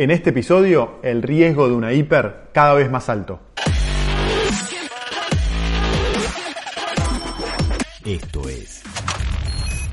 En este episodio, el riesgo de una hiper cada vez más alto. Esto es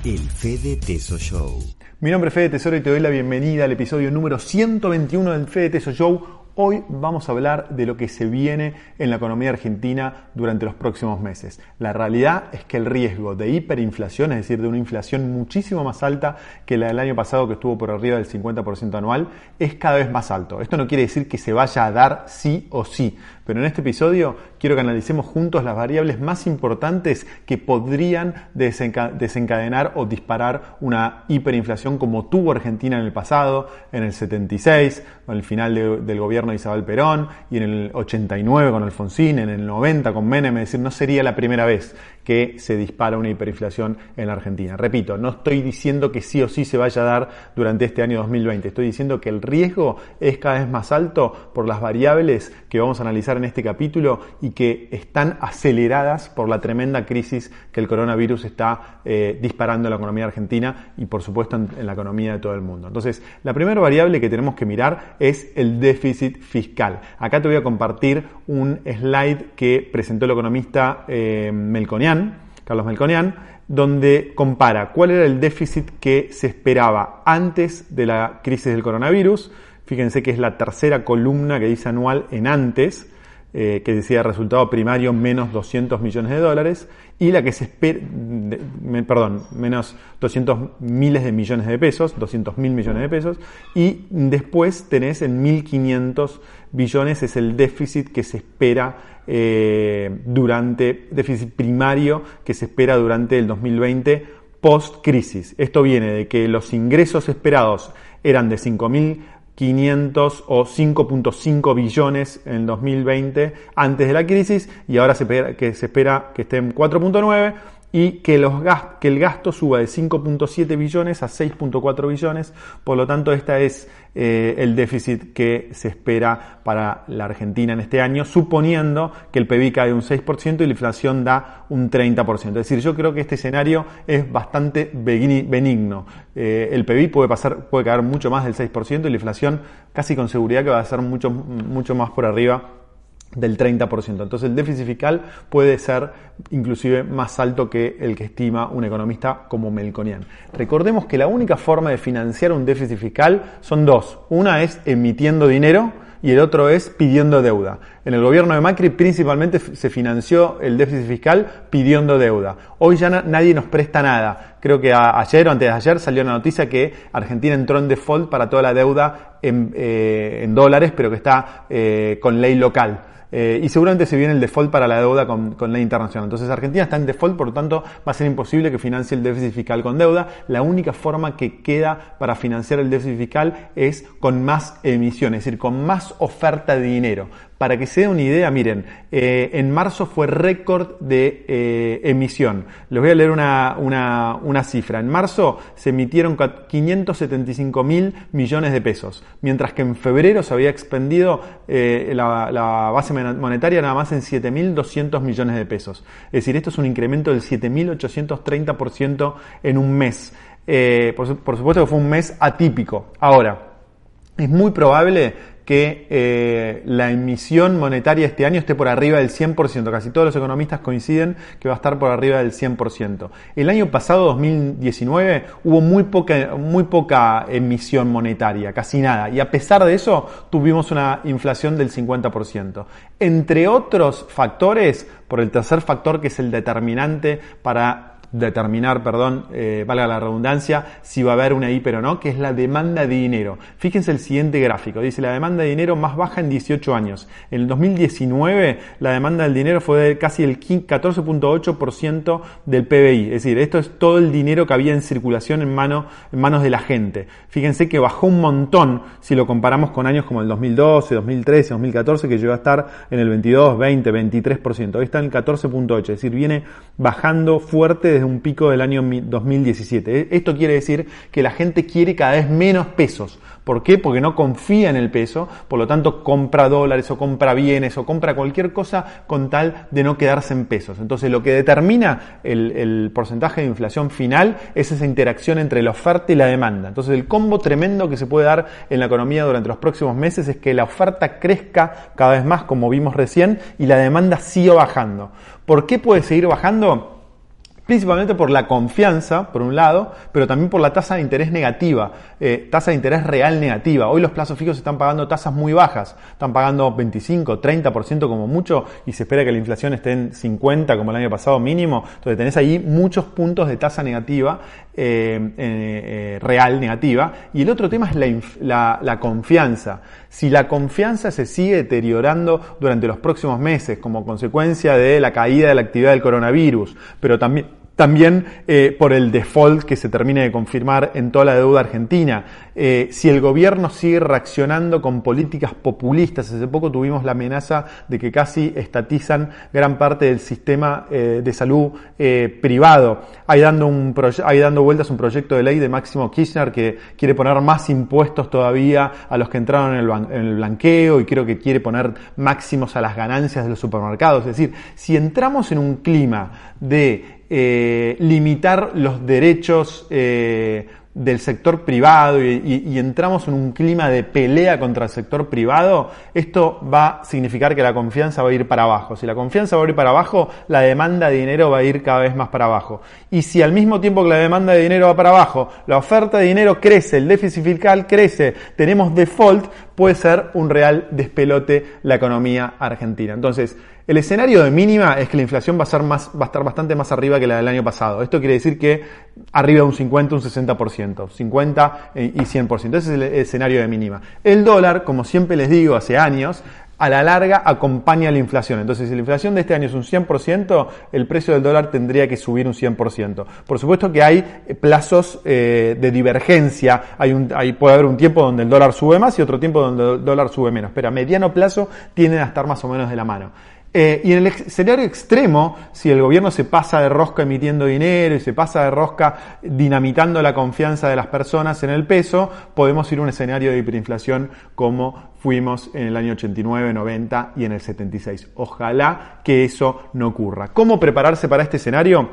el Fede Teso Show. Mi nombre es Fede Tesoro y te doy la bienvenida al episodio número 121 del Fede Teso Show. Hoy vamos a hablar de lo que se viene en la economía argentina durante los próximos meses. La realidad es que el riesgo de hiperinflación, es decir, de una inflación muchísimo más alta que la del año pasado que estuvo por arriba del 50% anual, es cada vez más alto. Esto no quiere decir que se vaya a dar sí o sí, pero en este episodio quiero que analicemos juntos las variables más importantes que podrían desencadenar o disparar una hiperinflación como tuvo Argentina en el pasado, en el 76, con el final del gobierno de Isabel Perón, y en el 89 con Alfonsín, en el 90 con Menem, es decir, no sería la primera vez que se dispara una hiperinflación en la Argentina. Repito, no estoy diciendo que sí o sí se vaya a dar durante este año 2020, estoy diciendo que el riesgo es cada vez más alto por las variables que vamos a analizar en este capítulo y que están aceleradas por la tremenda crisis que el coronavirus está eh, disparando en la economía argentina y por supuesto en, la economía de todo el mundo. Entonces, la primera variable que tenemos que mirar es el déficit fiscal. Acá te voy a compartir un slide que presentó el economista eh, Melconian, Carlos Melconian, donde compara cuál era el déficit que se esperaba antes de la crisis del coronavirus. Fíjense que es la tercera columna que dice anual en antes, eh, que decía resultado primario menos 200 millones de dólares, y la que se espera, perdón, menos 200 miles de millones de pesos, 200 mil millones de pesos, y después tenés en 1.500 billones es el déficit que se espera eh, durante, déficit primario que se espera durante el 2020 post crisis. Esto viene de que los ingresos esperados eran de 5.000 500 o 5.5 billones en el 2020 antes de la crisis y ahora se espera que, se espera que esté en 4.9 y que, el gasto suba de 5.7 billones a 6.4 billones. Por lo tanto, este es eh, el déficit que se espera para la Argentina en este año, suponiendo que el PIB cae un 6% y la inflación da un 30%. Es decir, yo creo que este escenario es bastante benigno. Eh, el PIB puede, pasar, puede caer mucho más del 6% y la inflación casi con seguridad que va a ser mucho, mucho más por arriba del 30%. Entonces el déficit fiscal puede ser inclusive más alto que el que estima un economista como Melconian. Recordemos que la única forma de financiar un déficit fiscal son dos. Una es emitiendo dinero y el otro es pidiendo deuda. En el gobierno de Macri principalmente se financió el déficit fiscal pidiendo deuda. Hoy ya nadie nos presta nada. Creo que ayer o antes de ayer salió la noticia que Argentina entró en default para toda la deuda en, eh, dólares, pero que está eh, con ley local. Eh, y seguramente se viene el default para la deuda con, con ley internacional. Entonces Argentina está en default, por lo tanto va a ser imposible que financie el déficit fiscal con deuda. La única forma que queda para financiar el déficit fiscal es con más emisión, es decir, con más oferta de dinero. Para que se dé una idea, miren, eh, en marzo fue récord de eh, emisión. Les voy a leer una, una, cifra. En marzo se emitieron 575 mil millones de pesos, mientras que en febrero se había expendido eh, la, la, base monetaria nada más en 7.200 millones de pesos. Es decir, esto es un incremento del 7.830% en un mes. Por, por supuesto que fue un mes atípico. Ahora, es muy probable que eh, la emisión monetaria este año esté por arriba del 100%. Casi todos los economistas coinciden que va a estar por arriba del 100%. El año pasado, 2019, hubo muy poca, muy poca emisión monetaria, casi nada. Y a pesar de eso, tuvimos una inflación del 50%. Entre otros factores, por el tercer factor que es el determinante para determinar, perdón, eh, valga la redundancia, si va a haber una hiper o no, que es la demanda de dinero. Fíjense el siguiente gráfico, dice la demanda de dinero más baja en 18 años. En el 2019 la demanda del dinero fue de casi el 14.8% del PBI, es decir, esto es todo el dinero que había en circulación en, mano, en manos de la gente. Fíjense que bajó un montón si lo comparamos con años como el 2012, 2013, 2014, que llegó a estar en el 22, 20, 23%. Hoy está en el 14.8, es decir, viene bajando fuerte desde un pico del año 2017. E, esto quiere decir que la gente quiere cada vez menos pesos. ¿Por qué? Porque no confía en el peso, por lo tanto compra dólares o compra bienes o compra cualquier cosa con tal de no quedarse en pesos. Entonces lo que determina el, el porcentaje de inflación final es esa interacción entre la oferta y la demanda. Entonces el combo tremendo que se puede dar en la economía durante los próximos meses es que la oferta crezca cada vez más, como vimos recién, y la demanda siga bajando. ¿Por qué puede seguir bajando? Principalmente por la confianza, por un lado, pero también por la tasa de interés negativa, eh, tasa de interés real negativa. Hoy los plazos fijos están pagando tasas muy bajas, están pagando 25, 30% como mucho y se espera que la inflación esté en 50 como el año pasado mínimo. Entonces tenés ahí muchos puntos de tasa negativa, eh, eh, real negativa. Y el otro tema es la, la confianza. Si la confianza se sigue deteriorando durante los próximos meses como consecuencia de la caída de la actividad del coronavirus, pero también también eh, por el default que se termine de confirmar en toda la deuda argentina. Eh, si el gobierno sigue reaccionando con políticas populistas, hace poco tuvimos la amenaza de que casi estatizan gran parte del sistema eh, de salud privado. Hay dando, un hay dando vueltas un proyecto de ley de Máximo Kirchner que quiere poner más impuestos todavía a los que entraron en el, en el blanqueo y creo que quiere poner máximos a las ganancias de los supermercados. Es decir, si entramos en un clima de eh, limitar los derechos eh, del sector privado y, entramos en un clima de pelea contra el sector privado, esto va a significar que la confianza va a ir para abajo. Si la confianza va a ir para abajo, la demanda de dinero va a ir cada vez más para abajo. Y si al mismo tiempo que la demanda de dinero va para abajo, la oferta de dinero crece, el déficit fiscal crece, tenemos default, puede ser un real despelote la economía argentina. Entonces, el escenario de mínima es que la inflación va a, ser más, va a estar bastante más arriba que la del año pasado. Esto quiere decir que arriba de un 50, un 60%, 50 y 100%. Ese es el escenario de mínima. El dólar, como siempre les digo hace años, a la larga acompaña la inflación. Entonces, si la inflación de este año es un 100%, el precio del dólar tendría que subir un 100%. Por supuesto que hay eh, plazos eh, de divergencia. Hay un, puede haber un tiempo donde el dólar sube más y otro tiempo donde el dólar sube menos. Pero a mediano plazo tienden a estar más o menos de la mano. Eh, y en el escenario extremo, si el gobierno se pasa de rosca emitiendo dinero y se pasa de rosca dinamitando la confianza de las personas en el peso, podemos ir a un escenario de hiperinflación como fuimos en el año 89, 90 y en el 76. Ojalá que eso no ocurra. ¿Cómo prepararse para este escenario?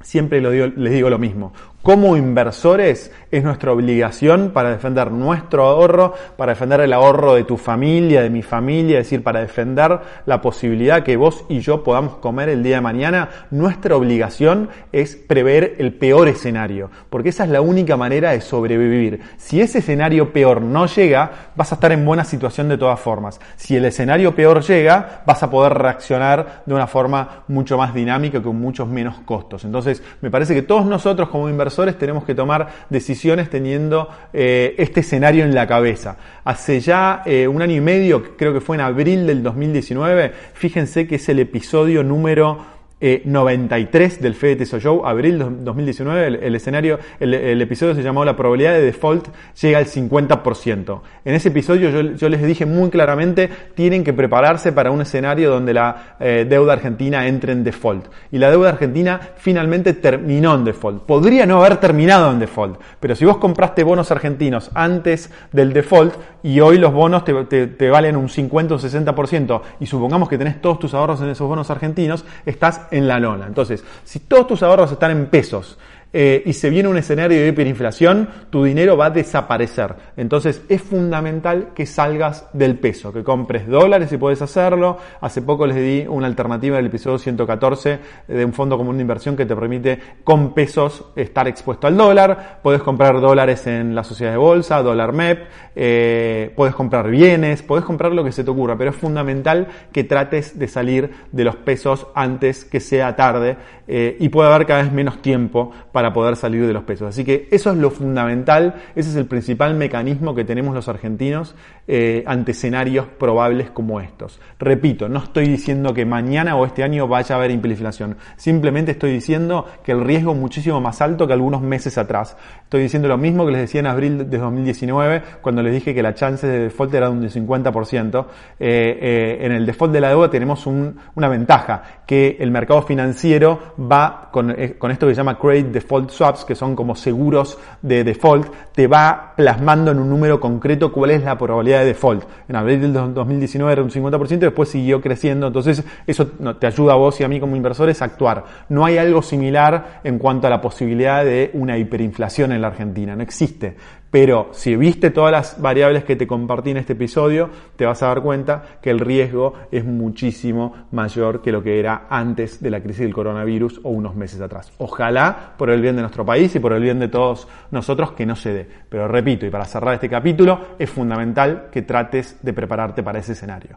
Siempre les digo lo mismo. Como inversores es nuestra obligación para defender nuestro ahorro, para defender el ahorro de tu familia, de mi familia, es decir, para defender la posibilidad que vos y yo podamos comer el día de mañana. Nuestra obligación es prever el peor escenario, porque esa es la única manera de sobrevivir. Si ese escenario peor no llega, vas a estar en buena situación de todas formas. Si el escenario peor llega, vas a poder reaccionar de una forma mucho más dinámica con muchos menos costos. Entonces, me parece que todos nosotros como inversores tenemos que tomar decisiones teniendo eh, este escenario en la cabeza. Hace ya eh, un año y medio, creo que fue en abril del 2019, fíjense que es el episodio número 93 eh, del Fede Teso Show, abril 2019, el, escenario, el, episodio se llamó La probabilidad de default llega al 50%. En ese episodio yo, les dije muy claramente, tienen que prepararse para un escenario donde la eh, deuda argentina entre en default. Y la deuda argentina finalmente terminó en default. Podría no haber terminado en default, pero si vos compraste bonos argentinos antes del default y hoy los bonos te, te valen un 50 o 60% y supongamos que tenés todos tus ahorros en esos bonos argentinos, estás en la lona. Entonces, si todos tus ahorros están en pesos eh, y se viene un escenario de hiperinflación, tu dinero va a desaparecer. Entonces es fundamental que salgas del peso, que compres dólares si puedes hacerlo. Hace poco les di una alternativa del episodio 114 de un fondo común de inversión que te permite con pesos estar expuesto al dólar. Puedes comprar dólares en la sociedad de bolsa, dólar MEP, eh, puedes comprar bienes, puedes comprar lo que se te ocurra, pero es fundamental que trates de salir de los pesos antes que sea tarde eh, y puede haber cada vez menos tiempo poder salir de los pesos. Así que eso es lo fundamental, ese es el principal mecanismo que tenemos los argentinos eh, ante escenarios probables como estos. Repito, no estoy diciendo que mañana o este año vaya a haber hiperinflación, simplemente estoy diciendo que el riesgo es muchísimo más alto que algunos meses atrás. Estoy diciendo lo mismo que les decía en abril de 2019, cuando les dije que la chance de default era de un 50%. Eh, eh, en el default de la deuda tenemos una ventaja, que el mercado financiero va con, con esto que se llama credit default default swaps, que son como seguros de default, te va plasmando en un número concreto cuál es la probabilidad de default. En abril del 2019 era un 50%, después siguió creciendo, entonces eso te ayuda a vos y a mí como inversores a actuar. No hay algo similar en cuanto a la posibilidad de una hiperinflación en la Argentina, no existe. Pero si viste todas las variables que te compartí en este episodio, te vas a dar cuenta que el riesgo es muchísimo mayor que lo que era antes de la crisis del coronavirus o unos meses atrás. Ojalá por el bien de nuestro país y por el bien de todos nosotros que no se dé. Pero repito, y para cerrar este capítulo, es fundamental que trates de prepararte para ese escenario.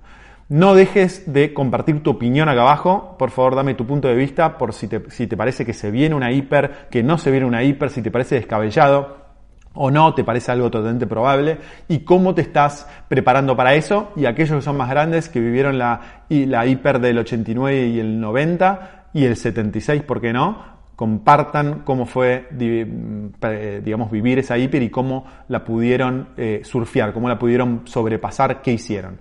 No dejes de compartir tu opinión acá abajo. Por favor, dame tu punto de vista por si te, si te parece que se viene una hiper, que no se viene una hiper, si te parece descabellado o no, te parece algo totalmente probable, y cómo te estás preparando para eso, y aquellos que son más grandes, que vivieron la, la hiper del 89 y el 90, y el 76, ¿por qué no? compartan cómo fue, digamos, vivir esa hiper y cómo la pudieron eh, surfear, cómo la pudieron sobrepasar, qué hicieron.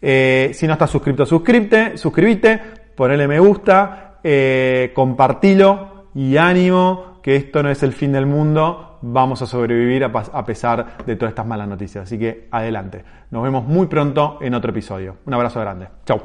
Eh, si no estás suscrito, suscríbete, suscríbete, ponele me gusta, eh, compartilo y ánimo, que esto no es el fin del mundo, vamos a sobrevivir a, pesar de todas estas malas noticias. Así que adelante. Nos vemos muy pronto en otro episodio. Un abrazo grande. Chao.